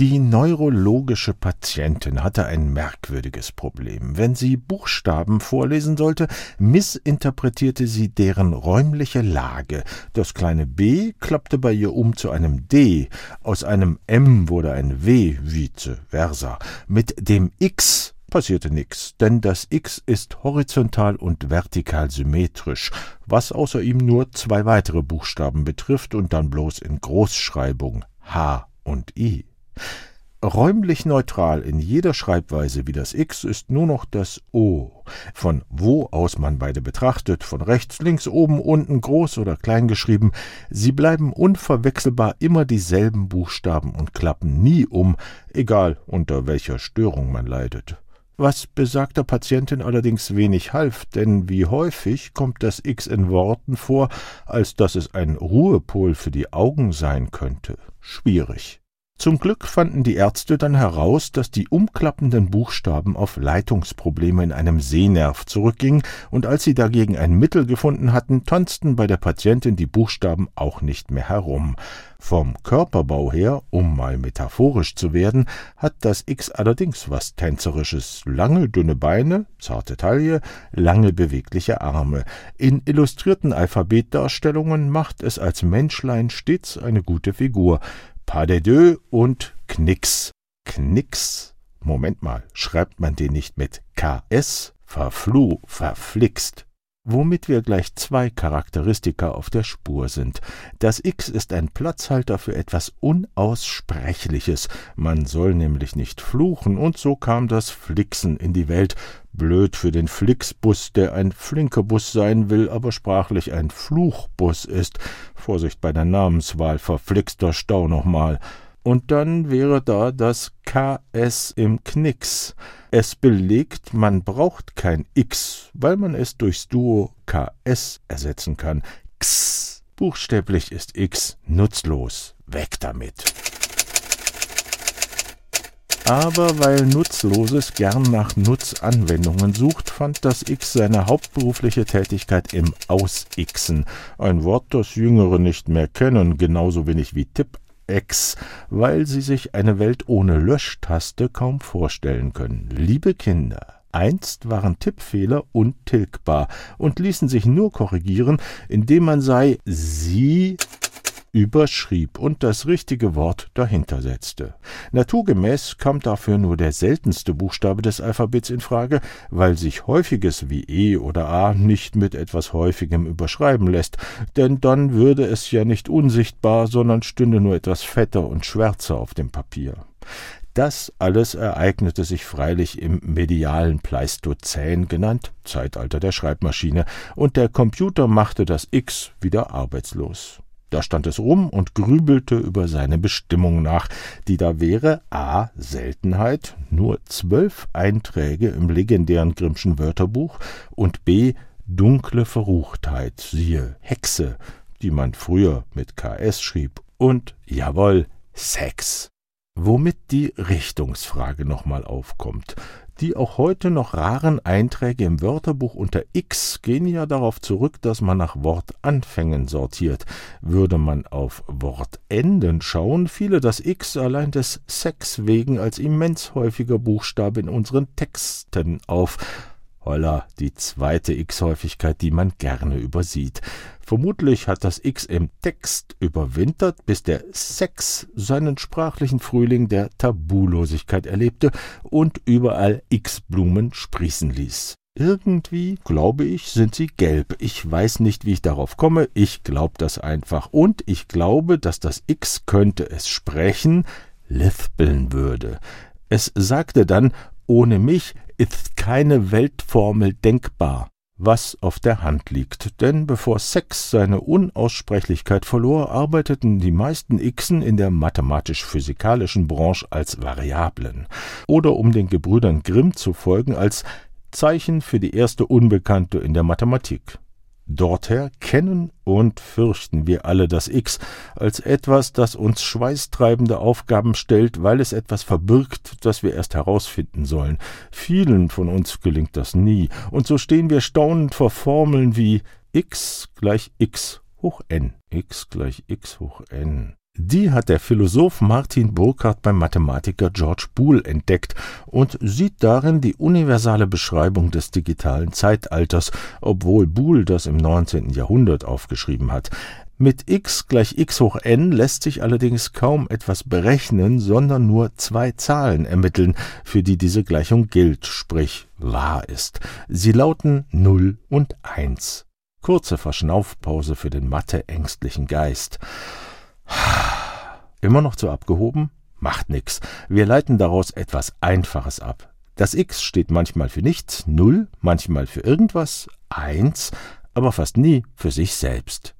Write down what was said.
Die neurologische Patientin hatte ein merkwürdiges Problem. Wenn sie Buchstaben vorlesen sollte, missinterpretierte sie deren räumliche Lage. Das kleine B klappte bei ihr um zu einem D, aus einem M wurde ein W, vice versa. Mit dem X passierte nix, denn das X ist horizontal und vertikal symmetrisch, was außer ihm nur zwei weitere Buchstaben betrifft und dann bloß in Großschreibung H und I. Räumlich neutral in jeder Schreibweise wie das X ist nur noch das O. Von wo aus man beide betrachtet, von rechts, links, oben, unten, groß oder klein geschrieben, sie bleiben unverwechselbar immer dieselben Buchstaben und klappen nie um, egal unter welcher Störung man leidet. Was besagter Patientin allerdings wenig half, denn wie häufig kommt das X in Worten vor, als dass es ein Ruhepol für die Augen sein könnte. Schwierig. Zum Glück fanden die Ärzte dann heraus, dass die umklappenden Buchstaben auf Leitungsprobleme in einem Sehnerv zurückgingen, und als sie dagegen ein Mittel gefunden hatten, tanzten bei der Patientin die Buchstaben auch nicht mehr herum. Vom Körperbau her, um mal metaphorisch zu werden, hat das X allerdings was Tänzerisches. Lange, dünne Beine, zarte Taille, lange bewegliche Arme. In illustrierten Alphabetdarstellungen macht es als Menschlein stets eine gute Figur. Pas de deux und Knicks. Knicks? Moment mal, schreibt man den nicht mit KS? Verfluh, verflixt. Womit wir gleich zwei Charakteristika auf der Spur sind. Das X ist ein Platzhalter für etwas Unaussprechliches. Man soll nämlich nicht fluchen, und so kam das Flixen in die Welt. Blöd für den Flixbus, der ein flinker Bus sein will, aber sprachlich ein Fluchbus ist. Vorsicht bei der Namenswahl, verflixter Stau nochmal. Und dann wäre da das KS im Knicks. Es belegt, man braucht kein X, weil man es durchs Duo KS ersetzen kann. X. Buchstäblich ist X nutzlos. Weg damit. Aber weil Nutzloses gern nach Nutzanwendungen sucht, fand das X seine hauptberufliche Tätigkeit im Ausixen, ein Wort, das Jüngere nicht mehr kennen, genauso wenig wie Tippex, weil sie sich eine Welt ohne Löschtaste kaum vorstellen können. Liebe Kinder, Einst waren Tippfehler untilgbar und ließen sich nur korrigieren, indem man sei sie überschrieb und das richtige Wort dahinter setzte. Naturgemäß kam dafür nur der seltenste Buchstabe des Alphabets in Frage, weil sich häufiges wie E oder A nicht mit etwas häufigem überschreiben lässt, denn dann würde es ja nicht unsichtbar, sondern stünde nur etwas fetter und schwärzer auf dem Papier. Das alles ereignete sich freilich im medialen Pleistozän genannt, Zeitalter der Schreibmaschine, und der Computer machte das X wieder arbeitslos. Da stand es rum und grübelte über seine Bestimmung nach, die da wäre a. Seltenheit, nur zwölf Einträge im legendären Grimmschen Wörterbuch und b. dunkle Verruchtheit, siehe Hexe, die man früher mit KS schrieb, und jawohl, Sex. Womit die Richtungsfrage nochmal aufkommt. Die auch heute noch raren Einträge im Wörterbuch unter X gehen ja darauf zurück, dass man nach Wortanfängen sortiert. Würde man auf Wortenden schauen, fiele das X allein des Sex wegen als immens häufiger Buchstabe in unseren Texten auf. Holla, die zweite X-Häufigkeit, die man gerne übersieht. Vermutlich hat das X im Text überwintert, bis der Sex seinen sprachlichen Frühling der Tabulosigkeit erlebte und überall X-Blumen sprießen ließ. Irgendwie, glaube ich, sind sie gelb. Ich weiß nicht, wie ich darauf komme. Ich glaube das einfach. Und ich glaube, dass das X könnte es sprechen, lispeln würde. Es sagte dann, ohne mich ist keine Weltformel denkbar was auf der Hand liegt, denn bevor Sex seine Unaussprechlichkeit verlor, arbeiteten die meisten Xen in der mathematisch-physikalischen Branche als Variablen oder um den Gebrüdern Grimm zu folgen als Zeichen für die erste Unbekannte in der Mathematik. Dorther kennen und fürchten wir alle das X als etwas, das uns schweißtreibende Aufgaben stellt, weil es etwas verbirgt, das wir erst herausfinden sollen. Vielen von uns gelingt das nie, und so stehen wir staunend vor Formeln wie x gleich x hoch n, x gleich x hoch n. Die hat der Philosoph Martin Burkhardt beim Mathematiker George Boole entdeckt und sieht darin die universale Beschreibung des digitalen Zeitalters, obwohl Boole das im 19. Jahrhundert aufgeschrieben hat. Mit x gleich x hoch n lässt sich allerdings kaum etwas berechnen, sondern nur zwei Zahlen ermitteln, für die diese Gleichung gilt, sprich wahr ist. Sie lauten 0 und 1. Kurze Verschnaufpause für den mathe-ängstlichen Geist. Immer noch zu abgehoben? Macht nix. Wir leiten daraus etwas Einfaches ab. Das x steht manchmal für nichts, 0, manchmal für irgendwas, 1, aber fast nie für sich selbst.